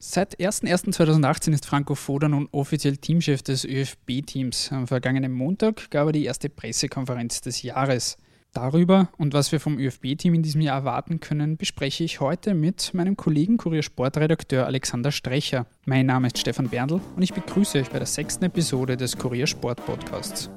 Seit 01.01.2018 ist Franco Foda nun offiziell Teamchef des ÖFB-Teams. Am vergangenen Montag gab er die erste Pressekonferenz des Jahres. Darüber und was wir vom ÖFB-Team in diesem Jahr erwarten können, bespreche ich heute mit meinem Kollegen Kuriersportredakteur Alexander Strecher. Mein Name ist Stefan Berndl und ich begrüße euch bei der sechsten Episode des Kuriersport Podcasts.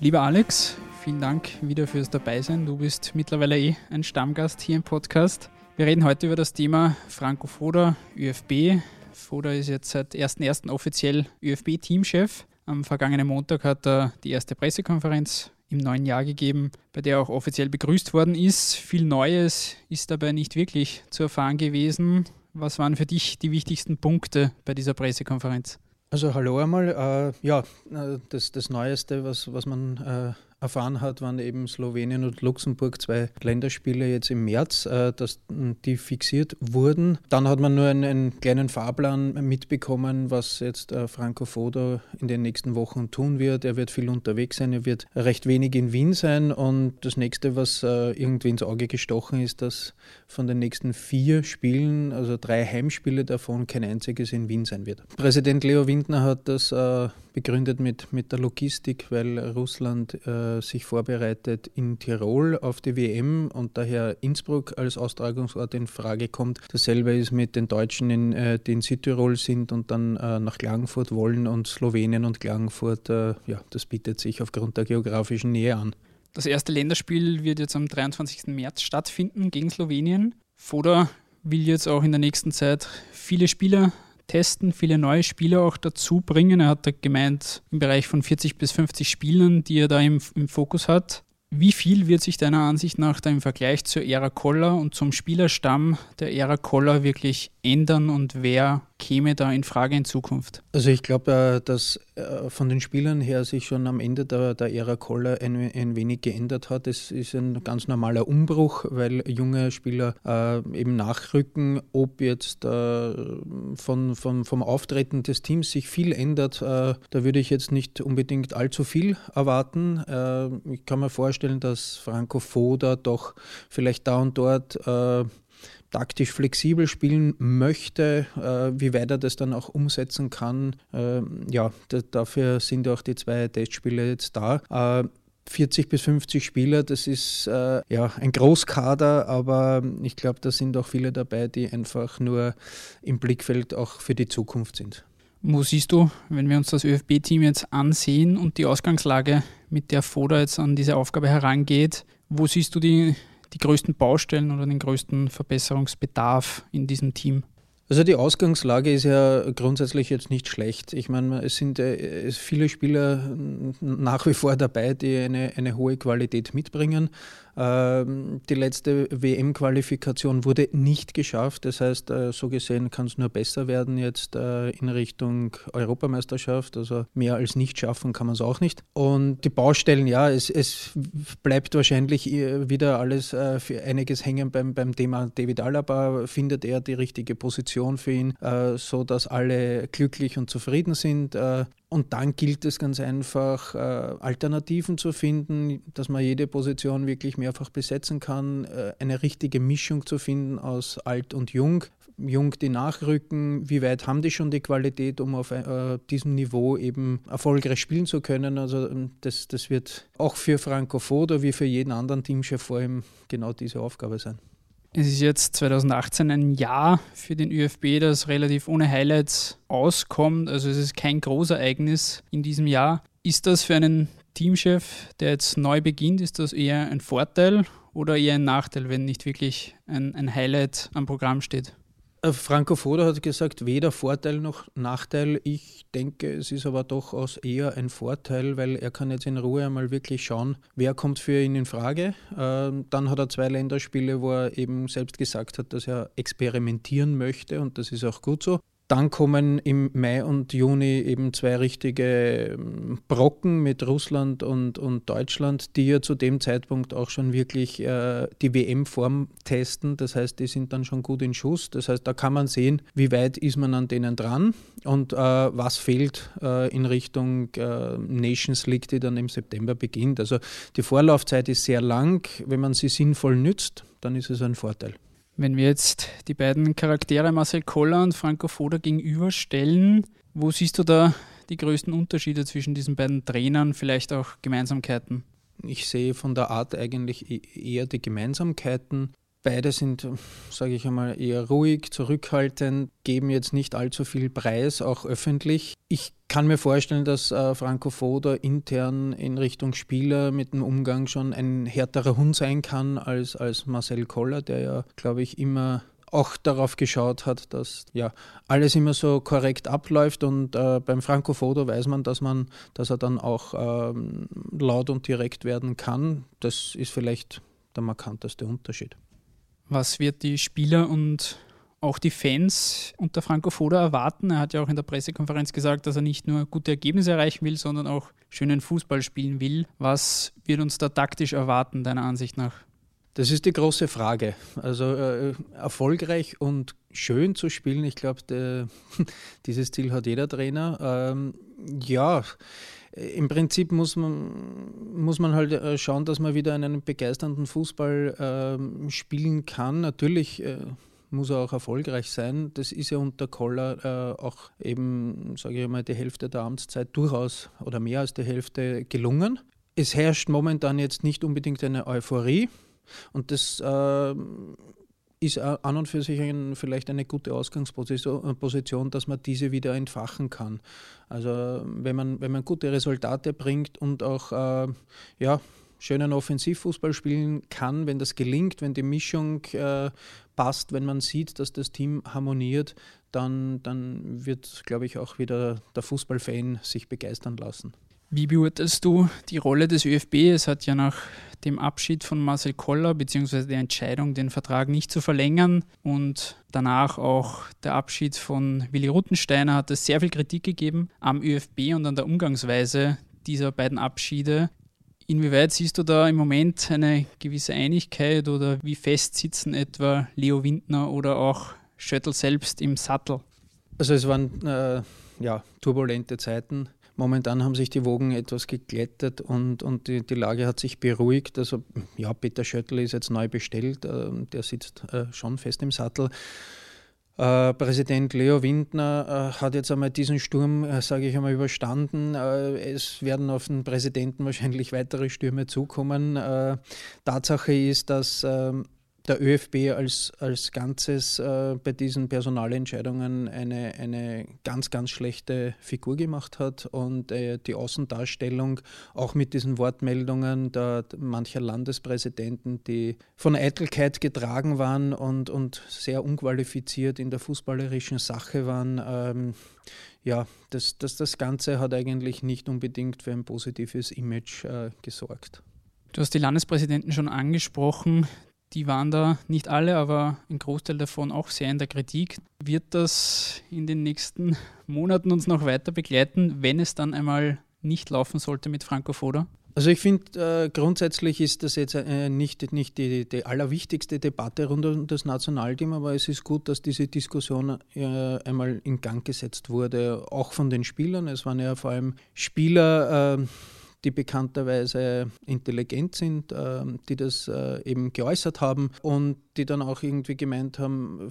Lieber Alex, vielen Dank wieder fürs Dabeisein. Du bist mittlerweile eh ein Stammgast hier im Podcast. Wir reden heute über das Thema Franco Foda, ÖFB. Foda ist jetzt seit 1.1. offiziell ÖFB-Teamchef. Am vergangenen Montag hat er die erste Pressekonferenz im neuen Jahr gegeben, bei der auch offiziell begrüßt worden ist. Viel Neues ist dabei nicht wirklich zu erfahren gewesen. Was waren für dich die wichtigsten Punkte bei dieser Pressekonferenz? Also hallo einmal. Äh, ja, äh, das, das Neueste, was, was man äh, erfahren hat, waren eben Slowenien und Luxemburg, zwei Länderspiele jetzt im März, äh, dass die fixiert wurden. Dann hat man nur einen, einen kleinen Fahrplan mitbekommen, was jetzt äh, Franco Foda in den nächsten Wochen tun wird. Er wird viel unterwegs sein, er wird recht wenig in Wien sein und das nächste, was äh, irgendwie ins Auge gestochen ist, dass von den nächsten vier Spielen, also drei Heimspiele davon, kein einziges in Wien sein wird. Präsident Leo Windner hat das begründet mit, mit der Logistik, weil Russland äh, sich vorbereitet in Tirol auf die WM und daher Innsbruck als Austragungsort in Frage kommt. Dasselbe ist mit den Deutschen, in, äh, die in Südtirol sind und dann äh, nach Klagenfurt wollen und Slowenien und Klagenfurt, äh, ja, das bietet sich aufgrund der geografischen Nähe an. Das erste Länderspiel wird jetzt am 23. März stattfinden gegen Slowenien. Foda will jetzt auch in der nächsten Zeit viele Spieler testen, viele neue Spieler auch dazu bringen. Er hat da gemeint, im Bereich von 40 bis 50 Spielern, die er da im, im Fokus hat. Wie viel wird sich deiner Ansicht nach da im Vergleich zur Ära Koller und zum Spielerstamm der Ära Koller wirklich ändern und wer käme da in Frage in Zukunft? Also ich glaube, äh, dass äh, von den Spielern her sich schon am Ende der, der Ära Koller ein, ein wenig geändert hat. Es ist ein ganz normaler Umbruch, weil junge Spieler äh, eben nachrücken. Ob jetzt von, von, vom Auftreten des Teams sich viel ändert, da würde ich jetzt nicht unbedingt allzu viel erwarten. Ich kann mir vorstellen, dass Franco Foda doch vielleicht da und dort taktisch flexibel spielen möchte, äh, wie weit er das dann auch umsetzen kann. Äh, ja, dafür sind auch die zwei Testspiele jetzt da. Äh, 40 bis 50 Spieler, das ist äh, ja ein Großkader, aber ich glaube, da sind auch viele dabei, die einfach nur im Blickfeld auch für die Zukunft sind. Wo siehst du, wenn wir uns das ÖFB-Team jetzt ansehen und die Ausgangslage, mit der Foda jetzt an diese Aufgabe herangeht, wo siehst du die die größten Baustellen oder den größten Verbesserungsbedarf in diesem Team? Also die Ausgangslage ist ja grundsätzlich jetzt nicht schlecht. Ich meine, es sind äh, viele Spieler nach wie vor dabei, die eine, eine hohe Qualität mitbringen. Ähm, die letzte WM-Qualifikation wurde nicht geschafft. Das heißt, äh, so gesehen kann es nur besser werden jetzt äh, in Richtung Europameisterschaft. Also mehr als nicht schaffen kann man es auch nicht. Und die Baustellen, ja, es, es bleibt wahrscheinlich äh, wieder alles für einiges hängen beim, beim Thema David Alaba. Findet er die richtige Position für ihn, so dass alle glücklich und zufrieden sind? Und dann gilt es ganz einfach, äh, Alternativen zu finden, dass man jede Position wirklich mehrfach besetzen kann, äh, eine richtige Mischung zu finden aus alt und jung. Jung, die nachrücken, wie weit haben die schon die Qualität, um auf äh, diesem Niveau eben erfolgreich spielen zu können. Also ähm, das, das wird auch für Franco Foda wie für jeden anderen Teamchef vor allem genau diese Aufgabe sein. Es ist jetzt 2018 ein Jahr für den ÖFB, das relativ ohne Highlights auskommt. Also es ist kein Großereignis in diesem Jahr. Ist das für einen Teamchef, der jetzt neu beginnt, ist das eher ein Vorteil oder eher ein Nachteil, wenn nicht wirklich ein, ein Highlight am Programm steht? Äh, Franco Foda hat gesagt, weder Vorteil noch Nachteil. Ich denke, es ist aber durchaus eher ein Vorteil, weil er kann jetzt in Ruhe einmal wirklich schauen, wer kommt für ihn in Frage. Ähm, dann hat er zwei Länderspiele, wo er eben selbst gesagt hat, dass er experimentieren möchte und das ist auch gut so. Dann kommen im Mai und Juni eben zwei richtige ähm, Brocken mit Russland und, und Deutschland, die ja zu dem Zeitpunkt auch schon wirklich äh, die WM-Form testen. Das heißt, die sind dann schon gut in Schuss. Das heißt, da kann man sehen, wie weit ist man an denen dran und äh, was fehlt äh, in Richtung äh, Nations League, die dann im September beginnt. Also die Vorlaufzeit ist sehr lang. Wenn man sie sinnvoll nützt, dann ist es ein Vorteil. Wenn wir jetzt die beiden Charaktere Marcel Koller und Franco Foda gegenüberstellen, wo siehst du da die größten Unterschiede zwischen diesen beiden Trainern, vielleicht auch Gemeinsamkeiten? Ich sehe von der Art eigentlich e-, eher die Gemeinsamkeiten. Beide sind, sage ich einmal, eher ruhig, zurückhaltend, geben jetzt nicht allzu viel Preis, auch öffentlich. Ich kann mir vorstellen, dass äh, Franco Foda intern in Richtung Spieler mit dem Umgang schon ein härterer Hund sein kann als, als Marcel Koller, der ja, glaube ich, immer auch darauf geschaut hat, dass ja alles immer so korrekt abläuft und äh, beim Franco Foda weiß man, dass man, dass er dann auch ähm, laut und direkt werden kann. Das ist vielleicht der markanteste Unterschied. Was wird die Spieler und auch die Fans unter Franco Foda erwarten? Er hat ja auch in der Pressekonferenz gesagt, dass er nicht nur gute Ergebnisse erreichen will, sondern auch schönen Fußball spielen will. Was wird uns da taktisch erwarten, deiner Ansicht nach? Das ist die große Frage. Also äh, erfolgreich und schön zu spielen, ich glaube, dieses Ziel hat jeder Trainer. Ähm, ja, im Prinzip muss man, muss man halt äh, schauen, dass man wieder einen begeisternden Fußball äh, spielen kann. Natürlich äh, muss er auch erfolgreich sein. Das ist ja unter Koller äh, auch eben, sage ich mal, die Hälfte der Amtszeit durchaus oder mehr als die Hälfte gelungen. Es herrscht momentan jetzt nicht unbedingt eine Euphorie und das äh, ist an und für sich ein, vielleicht eine gute Ausgangsposition, dass man diese wieder entfachen kann. Also wenn man, wenn man gute Resultate bringt und auch äh, ja, schönen Offensivfußball spielen kann, wenn das gelingt, wenn die Mischung äh, passt, wenn man sieht, dass das Team harmoniert, dann, dann wird, glaube ich, auch wieder der Fußballfan sich begeistern lassen. Wie beurteilst du die Rolle des ÖFB? Es hat ja nach dem Abschied von Marcel Koller bzw. der Entscheidung, den Vertrag nicht zu verlängern und danach auch der Abschied von Willi Ruttensteiner hat es sehr viel Kritik gegeben am ÖFB und an der Umgangsweise dieser beiden Abschiede. Inwieweit siehst du da im Moment eine gewisse Einigkeit oder wie fest sitzen etwa Leo Windner oder auch Schöttl selbst im Sattel? Also es waren äh, ja, turbulente Zeiten Momentan haben sich die Wogen etwas geglättet und, und die, die Lage hat sich beruhigt. Also ja, Peter Schöttl ist jetzt neu bestellt, äh, der sitzt äh, schon fest im Sattel. Äh, Präsident Leo Windner äh, hat jetzt einmal diesen Sturm, äh, sage ich einmal, überstanden. Äh, es werden auf den Präsidenten wahrscheinlich weitere Stürme zukommen. Tatsache ist, dass ähm, der ÖFB als, als Ganzes äh, bei diesen Personalentscheidungen eine, eine ganz, ganz schlechte Figur gemacht hat und äh, die Außendarstellung auch mit diesen Wortmeldungen der, mancher Landespräsidenten, die von Eitelkeit getragen waren und, und sehr unqualifiziert in der fußballerischen Sache waren. Ähm, ja, das, das, das Ganze hat eigentlich nicht unbedingt für ein positives Image äh, gesorgt. Du hast die Landespräsidenten schon angesprochen die waren da nicht alle, aber ein Großteil davon auch sehr in der Kritik. Wird das in den nächsten Monaten uns noch weiter begleiten, wenn es dann einmal nicht laufen sollte mit Franco Foda? Also ich finde, äh, grundsätzlich ist das jetzt äh, nicht, nicht die, die, allerwichtigste Debatte rund um das Nationalteam, aber es ist gut, dass diese Diskussion äh, einmal in Gang gesetzt wurde, auch von den Spielern. Es waren ja vor allem Spieler, äh, die bekannterweise intelligent sind, äh, die das äh, eben geäußert haben und die dann auch irgendwie gemeint haben,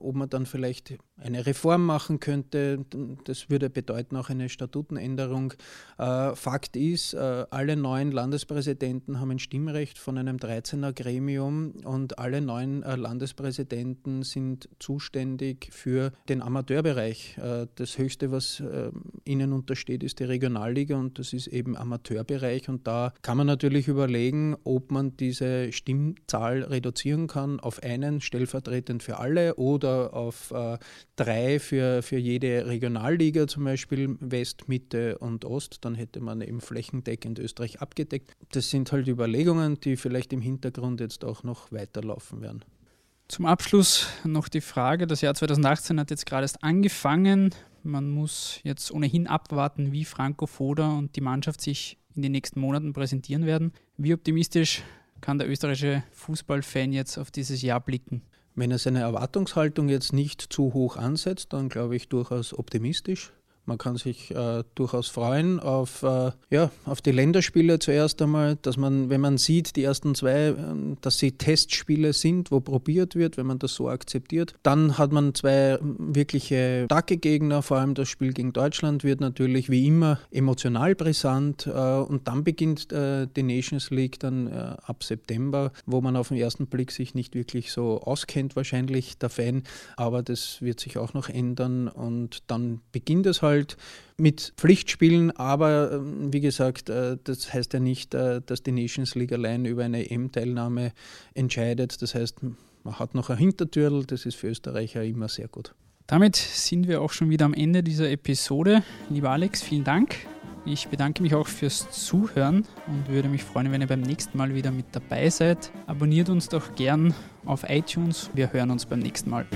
ob man dann vielleicht eine Reform machen könnte. Das würde bedeuten auch eine Statutenänderung. Äh, Fakt ist, äh, alle neun Landespräsidenten haben ein Stimmrecht von einem 13er Gremium und alle neun äh, Landespräsidenten sind zuständig für den Amateurbereich. Das Höchste, was ihnen untersteht, ist die Regionalliga und das ist eben Amateurbereich und da kann man natürlich überlegen, ob man diese Stimmzahl reduzieren kann auf einen stellvertretend für alle oder auf äh, drei für, für jede Regionalliga, zum Beispiel West, Mitte und Ost. Dann hätte man eben flächendeckend Österreich abgedeckt. Das sind halt Überlegungen, die vielleicht im Hintergrund jetzt auch noch weiterlaufen werden. Zum Abschluss noch die Frage, das Jahr 2018 hat jetzt gerade erst angefangen. Man muss jetzt ohnehin abwarten, wie Franco Foda und die Mannschaft sich in den nächsten Monaten präsentieren werden. Wie optimistisch kann der österreichische Fußballfan jetzt auf dieses Jahr blicken? Wenn er seine Erwartungshaltung jetzt nicht zu hoch ansetzt, dann glaube ich durchaus optimistisch. Man kann sich äh, durchaus freuen auf, äh, ja, auf die Länderspiele zuerst einmal, dass man, wenn man sieht, die ersten zwei, äh, dass sie Testspiele sind, wo probiert wird, wenn man das so akzeptiert. Dann hat man zwei wirkliche starke Gegner, vor allem das Spiel gegen Deutschland wird natürlich wie immer emotional brisant äh, und dann beginnt äh, die Nations League dann äh, ab September, wo man auf den ersten Blick sich nicht wirklich so auskennt, wahrscheinlich der Fan, aber das wird sich auch noch ändern und dann beginnt es halt halt mit Pflichtspielen, aber ähm, wie gesagt, äh, das heißt ja nicht, äh, dass die Nations League allein über eine EM-Teilnahme entscheidet. Das heißt, man hat noch ein Hintertürl, das ist für Österreicher immer sehr gut. Damit sind wir auch schon wieder am Ende dieser Episode. Lieber Alex, vielen Dank. Ich bedanke mich auch fürs Zuhören und würde mich freuen, wenn ihr beim nächsten Mal wieder mit dabei seid. Abonniert uns doch gern auf iTunes. Wir hören uns beim nächsten Mal.